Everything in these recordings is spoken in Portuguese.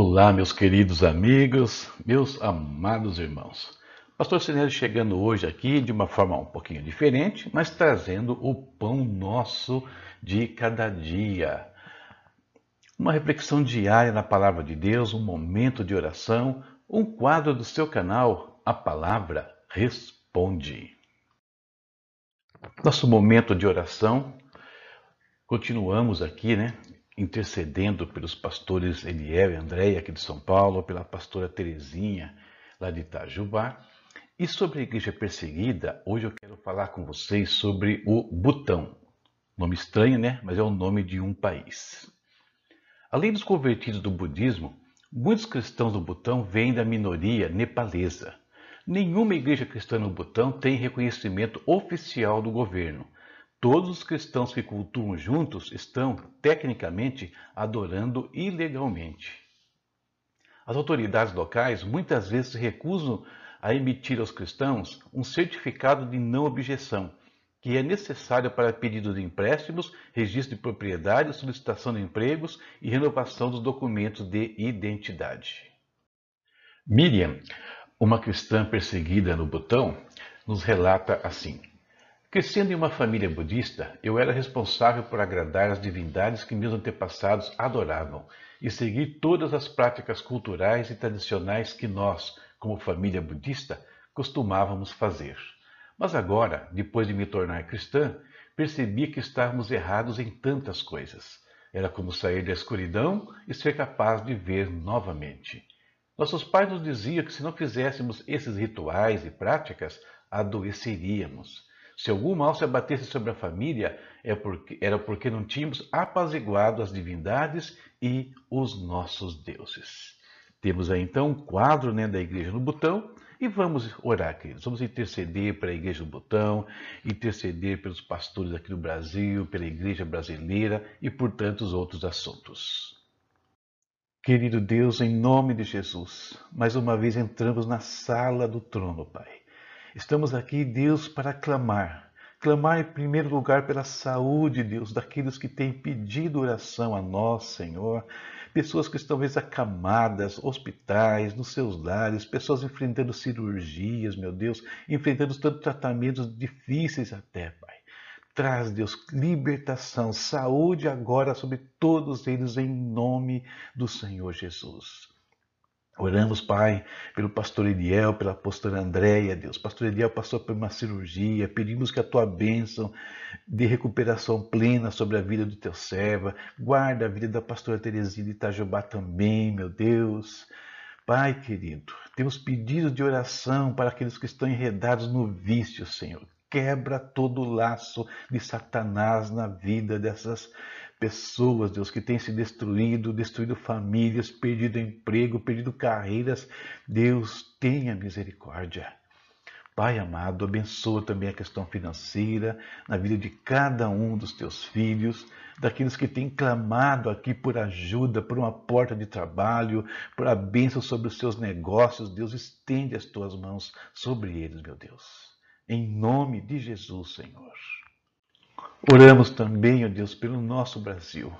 Olá, meus queridos amigos, meus amados irmãos. Pastor Sinésio chegando hoje aqui de uma forma um pouquinho diferente, mas trazendo o pão nosso de cada dia. Uma reflexão diária na palavra de Deus, um momento de oração, um quadro do seu canal, a palavra responde. Nosso momento de oração, continuamos aqui, né? Intercedendo pelos pastores Eliel e Andréia, aqui de São Paulo, pela pastora Terezinha, lá de Itajubá. E sobre a igreja perseguida, hoje eu quero falar com vocês sobre o Butão. Nome estranho, né? Mas é o nome de um país. Além dos convertidos do budismo, muitos cristãos do Butão vêm da minoria nepalesa. Nenhuma igreja cristã no Butão tem reconhecimento oficial do governo, Todos os cristãos que cultuam juntos estão, tecnicamente, adorando ilegalmente. As autoridades locais muitas vezes recusam a emitir aos cristãos um certificado de não objeção, que é necessário para pedido de empréstimos, registro de propriedade, solicitação de empregos e renovação dos documentos de identidade. Miriam, uma cristã perseguida no Butão, nos relata assim: Crescendo em uma família budista, eu era responsável por agradar as divindades que meus antepassados adoravam e seguir todas as práticas culturais e tradicionais que nós, como família budista, costumávamos fazer. Mas agora, depois de me tornar cristã, percebi que estávamos errados em tantas coisas. Era como sair da escuridão e ser capaz de ver novamente. Nossos pais nos diziam que se não fizéssemos esses rituais e práticas, adoeceríamos. Se algum mal se abatesse sobre a família, é era porque não tínhamos apaziguado as divindades e os nossos deuses. Temos aí então um quadro né, da igreja no botão e vamos orar, queridos. Vamos interceder para a igreja no botão, interceder pelos pastores aqui no Brasil, pela igreja brasileira e por tantos outros assuntos. Querido Deus, em nome de Jesus, mais uma vez entramos na sala do trono, Pai. Estamos aqui, Deus, para clamar. Clamar em primeiro lugar pela saúde, Deus, daqueles que têm pedido oração a nós, Senhor. Pessoas que estão, às vezes, acamadas, hospitais, nos seus lares, pessoas enfrentando cirurgias, meu Deus, enfrentando tantos tratamentos difíceis até, Pai. Traz, Deus, libertação, saúde agora sobre todos eles, em nome do Senhor Jesus. Oramos, Pai, pelo pastor Eliel, pela pastora Andréia, Deus. Pastor Eliel passou por uma cirurgia, pedimos que a tua bênção de recuperação plena sobre a vida do teu servo. Guarda a vida da pastora Terezinha de Itajubá também, meu Deus. Pai querido, temos pedido de oração para aqueles que estão enredados no vício, Senhor. Quebra todo o laço de Satanás na vida dessas pessoas, Deus, que têm se destruído, destruído famílias, perdido emprego, perdido carreiras. Deus, tenha misericórdia. Pai amado, abençoa também a questão financeira na vida de cada um dos teus filhos, daqueles que têm clamado aqui por ajuda, por uma porta de trabalho, por a bênção sobre os seus negócios. Deus, estende as tuas mãos sobre eles, meu Deus. Em nome de Jesus, Senhor. Oramos também, ó Deus, pelo nosso Brasil.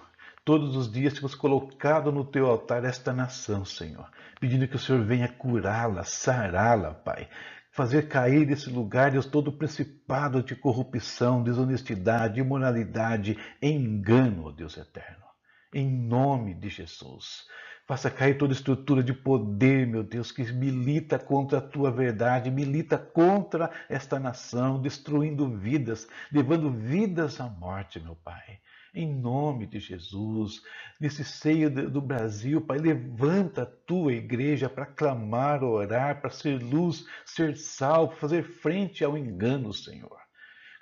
Todos os dias temos colocado no teu altar esta nação, Senhor, pedindo que o Senhor venha curá-la, sará-la, Pai. Fazer cair desse lugar, Deus, todo o principado de corrupção, desonestidade, imoralidade, engano, ó Deus eterno. Em nome de Jesus. Faça cair toda estrutura de poder, meu Deus, que milita contra a tua verdade, milita contra esta nação, destruindo vidas, levando vidas à morte, meu Pai. Em nome de Jesus, nesse seio do Brasil, Pai, levanta a tua igreja para clamar, orar, para ser luz, ser sal, fazer frente ao engano, Senhor.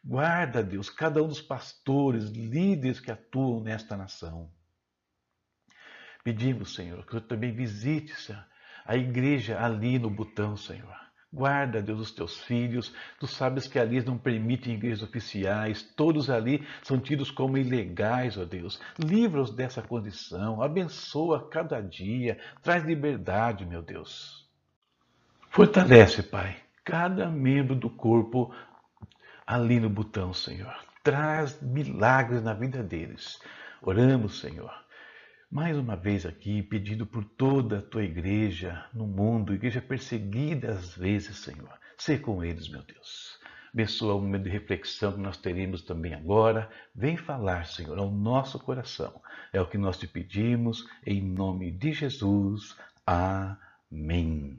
Guarda, Deus, cada um dos pastores, líderes que atuam nesta nação. Pedimos, Senhor, que tu também visites a igreja ali no Butão, Senhor. Guarda, Deus, os teus filhos. Tu sabes que ali não permitem igrejas oficiais. Todos ali são tidos como ilegais, ó Deus. Livra-os dessa condição. Abençoa cada dia. Traz liberdade, meu Deus. Fortalece, Pai, cada membro do corpo ali no Butão, Senhor. Traz milagres na vida deles. Oramos, Senhor mais uma vez aqui, pedindo por toda a tua igreja no mundo, igreja perseguida às vezes, Senhor. Ser com eles, meu Deus. Abençoa o momento de reflexão que nós teremos também agora. Vem falar, Senhor, ao nosso coração. É o que nós te pedimos, em nome de Jesus. Amém.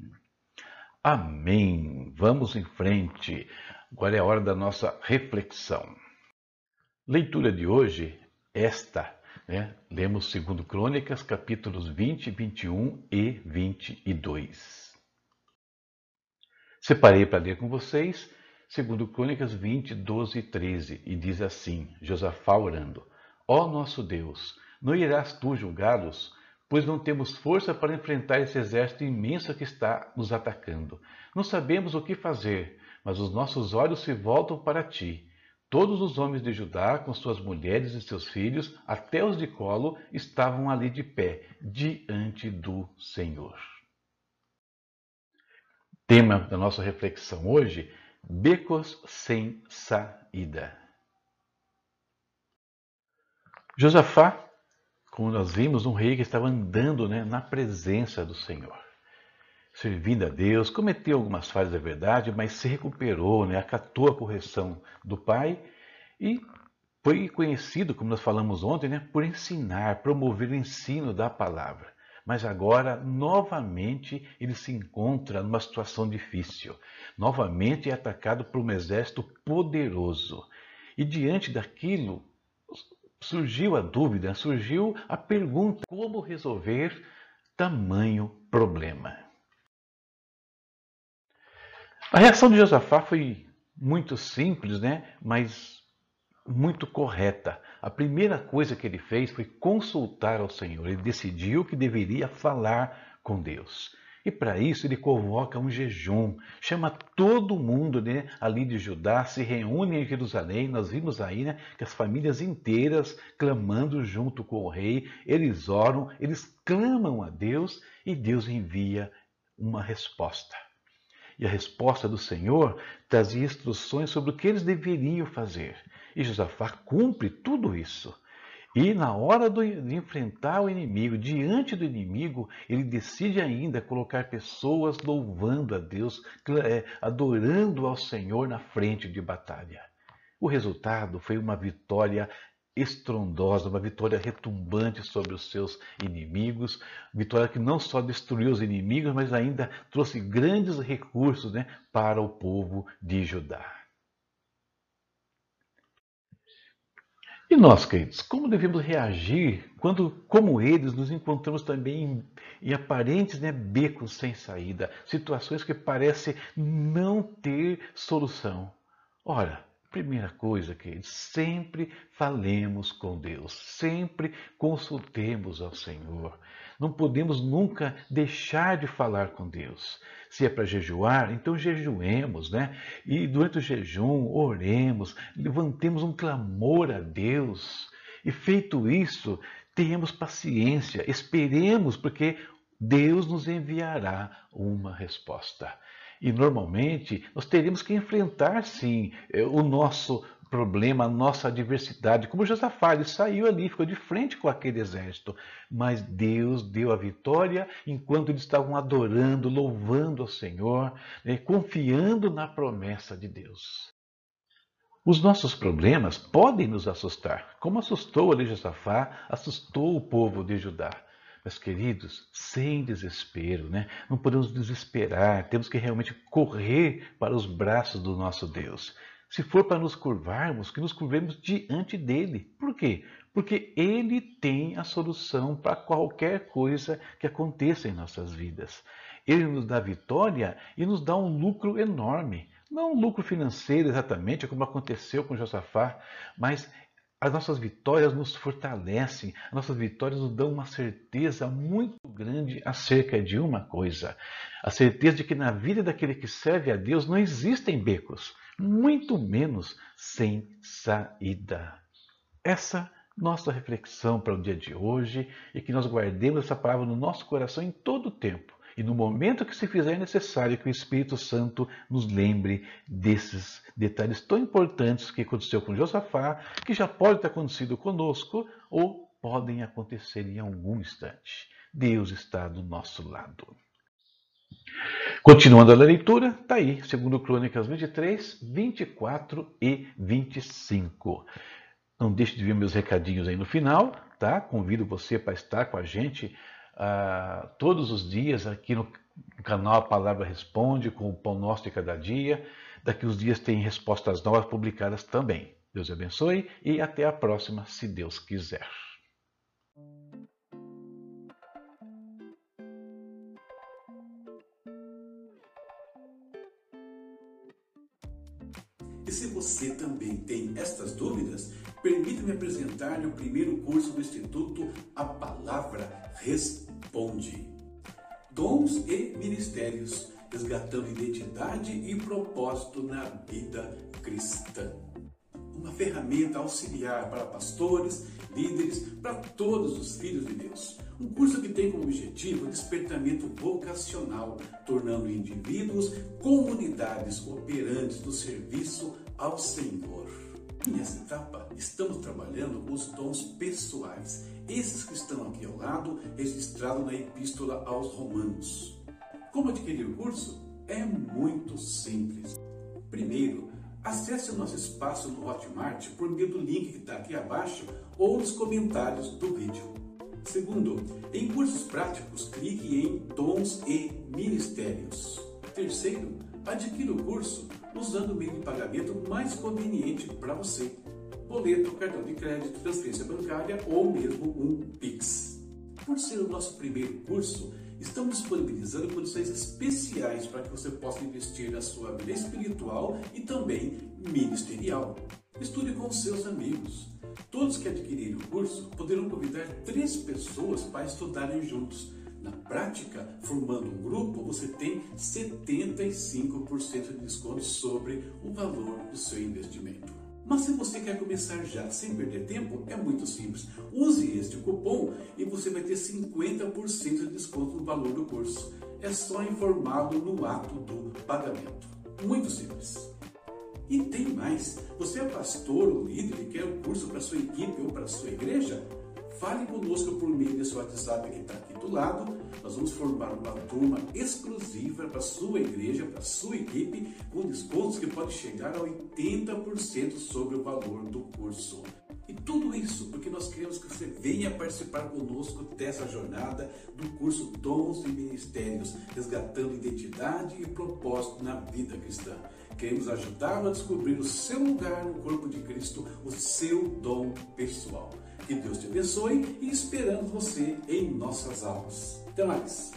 Amém. Vamos em frente. Agora é a hora da nossa reflexão. Leitura de hoje, esta né? Lemos 2 Crônicas, capítulos 20, 21 e 22. Separei para ler com vocês 2 Crônicas 20, 12 e 13, e diz assim, Josafá orando, Ó nosso Deus, não irás tu julgá-los, pois não temos força para enfrentar esse exército imenso que está nos atacando. Não sabemos o que fazer, mas os nossos olhos se voltam para ti. Todos os homens de Judá, com suas mulheres e seus filhos, até os de colo, estavam ali de pé, diante do Senhor. Tema da nossa reflexão hoje: becos sem saída. Josafá, como nós vimos, um rei que estava andando né, na presença do Senhor servindo a Deus, cometeu algumas falhas, é verdade, mas se recuperou, né? acatou a correção do pai e foi conhecido, como nós falamos ontem, né? por ensinar, promover o ensino da palavra. Mas agora, novamente, ele se encontra numa situação difícil. Novamente é atacado por um exército poderoso. E diante daquilo, surgiu a dúvida, surgiu a pergunta: como resolver tamanho problema? A reação de Josafá foi muito simples, né? mas muito correta. A primeira coisa que ele fez foi consultar ao Senhor. Ele decidiu que deveria falar com Deus. E para isso ele convoca um jejum, chama todo mundo né, ali de Judá, se reúne em Jerusalém. Nós vimos aí né, que as famílias inteiras clamando junto com o rei, eles oram, eles clamam a Deus e Deus envia uma resposta. E a resposta do Senhor trazia instruções sobre o que eles deveriam fazer. E Josafá cumpre tudo isso. E na hora de enfrentar o inimigo, diante do inimigo, ele decide ainda colocar pessoas louvando a Deus, é, adorando ao Senhor na frente de batalha. O resultado foi uma vitória estrondosa, uma vitória retumbante sobre os seus inimigos, vitória que não só destruiu os inimigos, mas ainda trouxe grandes recursos né, para o povo de Judá. E nós, queridos, como devemos reagir quando, como eles, nos encontramos também em, em aparentes né, becos sem saída, situações que parecem não ter solução? Ora, Primeira coisa, queridos, sempre falemos com Deus, sempre consultemos ao Senhor. Não podemos nunca deixar de falar com Deus. Se é para jejuar, então jejuemos, né? E durante o jejum, oremos, levantemos um clamor a Deus. E feito isso, tenhamos paciência, esperemos, porque Deus nos enviará uma resposta. E normalmente nós teríamos que enfrentar sim eh, o nosso problema, a nossa adversidade. Como Josafá, ele saiu ali, ficou de frente com aquele exército. Mas Deus deu a vitória enquanto eles estavam adorando, louvando ao Senhor, né, confiando na promessa de Deus. Os nossos problemas podem nos assustar, como assustou ali Josafá, assustou o povo de Judá. Mas, queridos, sem desespero, né? Não podemos desesperar, temos que realmente correr para os braços do nosso Deus. Se for para nos curvarmos, que nos curvemos diante dele. Por quê? Porque ele tem a solução para qualquer coisa que aconteça em nossas vidas. Ele nos dá vitória e nos dá um lucro enorme. Não um lucro financeiro exatamente, como aconteceu com Josafá, mas as nossas vitórias nos fortalecem, as nossas vitórias nos dão uma certeza muito grande acerca de uma coisa: a certeza de que na vida daquele que serve a Deus não existem becos, muito menos sem saída. Essa nossa reflexão para o dia de hoje e que nós guardemos essa palavra no nosso coração em todo o tempo e no momento que se fizer necessário que o Espírito Santo nos lembre desses detalhes tão importantes que aconteceu com Josafá, que já pode ter acontecido conosco ou podem acontecer em algum instante. Deus está do nosso lado. Continuando a leitura, está aí, segundo Crônicas 23, 24 e 25. Não deixe de ver meus recadinhos aí no final, tá? Convido você para estar com a gente uh, todos os dias aqui no canal A Palavra Responde, com o Pão Nosso de Cada Dia. Daqui uns dias tem respostas novas publicadas também. Deus abençoe e até a próxima, se Deus quiser. E se você também tem estas dúvidas, permita-me apresentar-lhe o primeiro curso do Instituto A Palavra Responde. Dons e Ministérios, resgatando identidade e propósito na vida cristã uma ferramenta auxiliar para pastores, líderes, para todos os filhos de Deus. Um curso que tem como objetivo o despertamento vocacional, tornando indivíduos comunidades operantes do serviço ao Senhor. Nessa etapa, estamos trabalhando os dons pessoais, esses que estão aqui ao lado, registrados na Epístola aos Romanos. Como adquirir o curso? É muito simples. Primeiro, Acesse o nosso espaço no Hotmart por meio do link que está aqui abaixo ou nos comentários do vídeo. Segundo, em cursos práticos, clique em Dons e Ministérios. Terceiro, adquira o curso usando o meio de pagamento mais conveniente para você. Boleto, cartão de crédito, transferência bancária ou mesmo um Pix. Por ser o nosso primeiro curso, estamos disponibilizando condições especiais para que você possa investir na sua vida espiritual e também ministerial. Estude com seus amigos. Todos que adquirirem o curso poderão convidar três pessoas para estudarem juntos. Na prática, formando um grupo, você tem 75% de desconto sobre o valor do seu investimento. Mas se você quer começar já sem perder tempo, é muito simples. Use este cupom e você vai ter 50% de desconto no valor do curso. É só informá-lo no ato do pagamento. Muito simples. E tem mais. Você é pastor ou líder e quer um curso para sua equipe ou para sua igreja? Fale conosco por meio desse WhatsApp que está aqui do lado. Nós vamos formar uma turma exclusiva para sua igreja, para sua equipe, com descontos que podem chegar a 80% sobre o valor do curso. E tudo isso porque nós queremos que você venha participar conosco dessa jornada do curso Dons e Ministérios, resgatando identidade e propósito na vida cristã. Queremos ajudá-lo a descobrir o seu lugar no corpo de Cristo, o seu dom pessoal. Que Deus te abençoe e esperamos você em nossas aulas. Até mais!